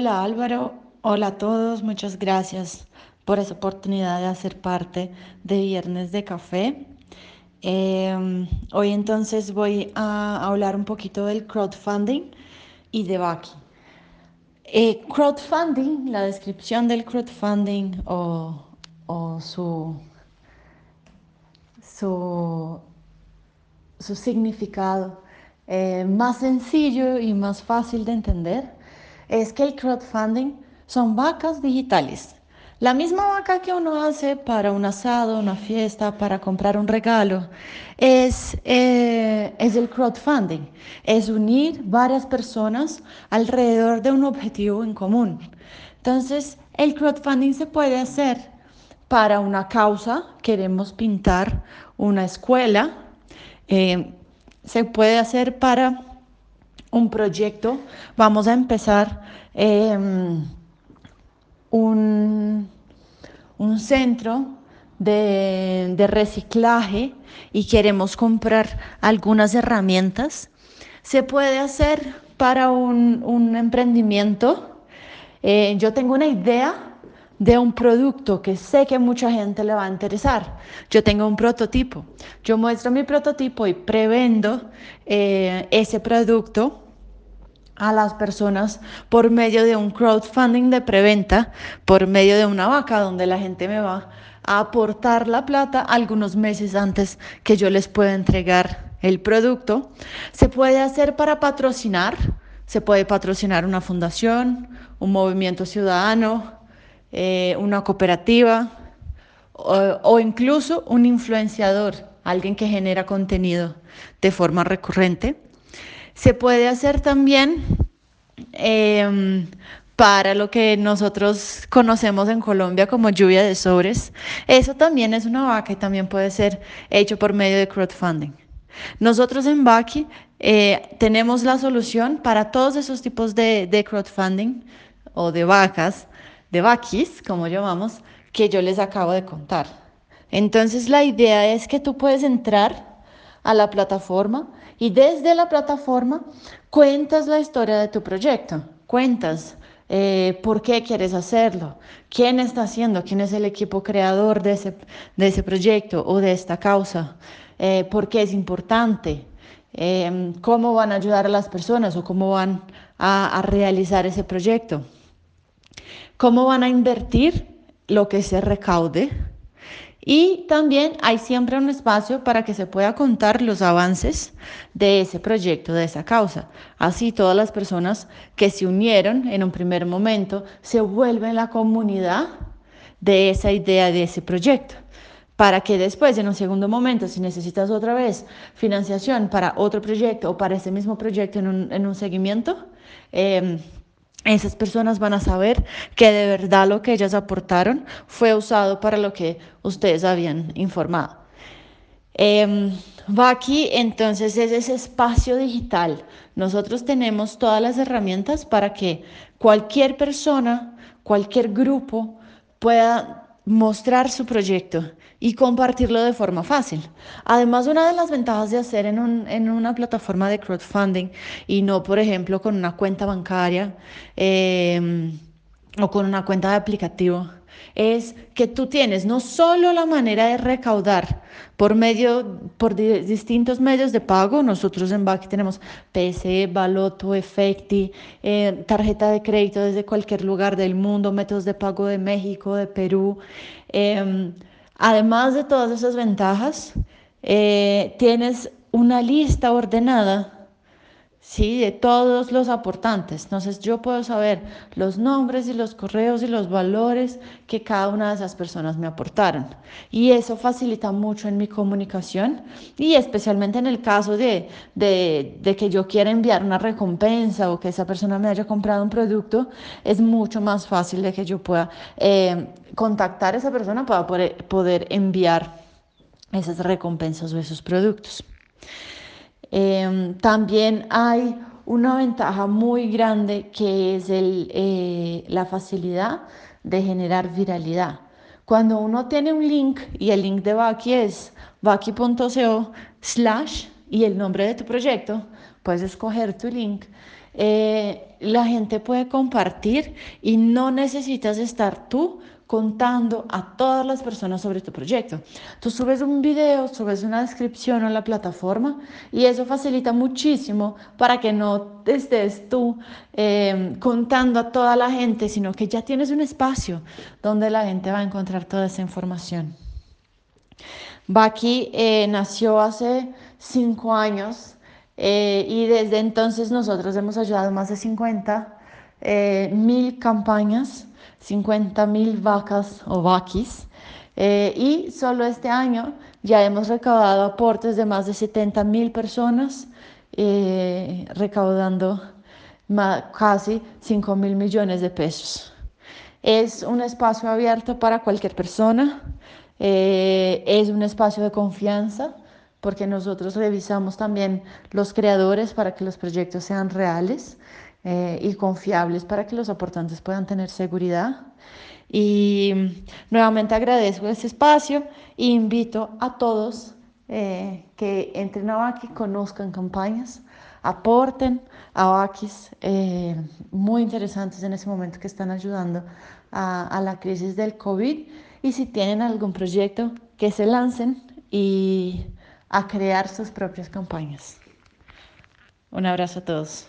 Hola Álvaro, hola a todos, muchas gracias por esa oportunidad de hacer parte de Viernes de Café. Em, hoy entonces voy a hablar un poquito del crowdfunding y de Baki. Eh, crowdfunding, la descripción del crowdfunding o, su, su, significado eh, más sencillo y más fácil de entender es que el crowdfunding son vacas digitales. La misma vaca que uno hace para un asado, una fiesta, para comprar un regalo, es, eh, es el crowdfunding. Es unir varias personas alrededor de un objetivo en común. Entonces, el crowdfunding se puede hacer para una causa, queremos pintar una escuela, eh, se puede hacer para un proyecto. Vamos a empezar em, un, un, centro de, de, reciclaje y queremos comprar algunas herramientas. Se puede hacer para un, un emprendimiento. Eh, yo tengo una idea de un producto que sé que mucha gente le va a interesar. Yo tengo un prototipo, yo muestro mi prototipo y prevendo eh, ese producto a las personas por medio de un crowdfunding de preventa, por medio de una vaca donde la gente me va a aportar la plata algunos meses antes que yo les pueda entregar el producto. Se puede hacer para patrocinar, se puede patrocinar una fundación, un movimiento ciudadano, eh, una cooperativa o, incluso un influenciador, alguien que genera contenido de forma recurrente. Se puede hacer también em, para lo que nosotros conocemos en Colombia como lluvia de sobres. Eso también es una vaca y también puede ser hecho por medio de crowdfunding. Nosotros en Baki eh, tenemos la solución para todos esos tipos de, de crowdfunding o de vacas de Bakis, como llamamos, que yo les acabo de contar. Entonces la idea es que tú puedes entrar a la plataforma y desde la plataforma cuentas la historia de tu proyecto, cuentas eh, por qué quieres hacerlo, quién está haciendo, quién es el equipo creador de ese, de ese proyecto o de esta causa, eh, por qué es importante, eh, cómo van a ayudar a las personas o cómo van a realizar ese proyecto cómo van a invertir lo que se recaude. Y también hay siempre un espacio para que se pueda contar los avances de ese proyecto, de esa causa. Así todas las personas que se unieron en un primer momento se vuelven la comunidad de esa idea, de ese proyecto para que después, en un segundo momento, si necesitas otra vez financiación para otro proyecto o para ese mismo proyecto en un, en seguimiento, eh, esas personas van a saber que de verdad lo que ellas aportaron fue usado para lo que ustedes habían informado. Eh, va aquí, entonces es ese espacio digital. Nosotros tenemos todas las herramientas para que cualquier persona, cualquier grupo pueda mostrar su proyecto y compartirlo de forma fácil. Además, una de las ventajas de hacer en, un, en una plataforma de crowdfunding y no, por ejemplo, con una cuenta bancaria eh, o con una cuenta de aplicativo, es que tú tienes no solo la manera de recaudar por medio, por distintos medios de pago, nosotros en Baki tenemos PC, Baloto, Efecti, eh, tarjeta de crédito desde cualquier lugar del mundo, métodos de pago de México, de Perú. Em, además de todas esas ventajas, eh, tienes una lista ordenada ¿sí? de todos los aportantes. Entonces yo puedo saber los nombres y los correos y los valores que cada una de esas personas me aportaron. Y eso facilita mucho en mi comunicación y especialmente en el caso de, de, que yo quiera enviar una recompensa o que esa persona me haya comprado un producto, es mucho más fácil de que yo pueda eh, contactar a esa persona para poder, poder enviar esas recompensas o esos productos. Em, también hay una ventaja muy grande que es el, eh, la facilidad de generar viralidad. Cuando uno tiene un link y el link de Baki es baki.co slash y el nombre de tu proyecto, puedes escoger tu link. eh, la gente puede compartir y no necesitas estar tú contando a todas las personas sobre tu proyecto. Tú subes un video, subes una descripción a la plataforma y eso facilita muchísimo para que no estés tú eh, contando a toda la gente, sino que ya tienes un espacio donde la gente va a encontrar toda esa información. Baki eh, nació hace cinco años eh, y desde entonces nosotros hemos ayudado más de 50 mil campañas 50 mil vacas o vaquis. Eh, y solo este año ya hemos recaudado aportes de más de 70 mil personas, eh, recaudando casi 5 mil millones de pesos. Es un espacio abierto para cualquier persona, eh, es un espacio de confianza porque nosotros revisamos también los creadores para que los proyectos sean reales. Eh, y confiables para que los aportantes puedan tener seguridad. Y nuevamente agradezco este espacio e invito a todos eh, que entren a Baki, conozcan campañas, aporten a Bakis eh, muy interesantes en ese momento que están ayudando a, a la crisis del COVID. Y si tienen algún proyecto, que se lancen y a crear sus propias campañas. Un abrazo a todos.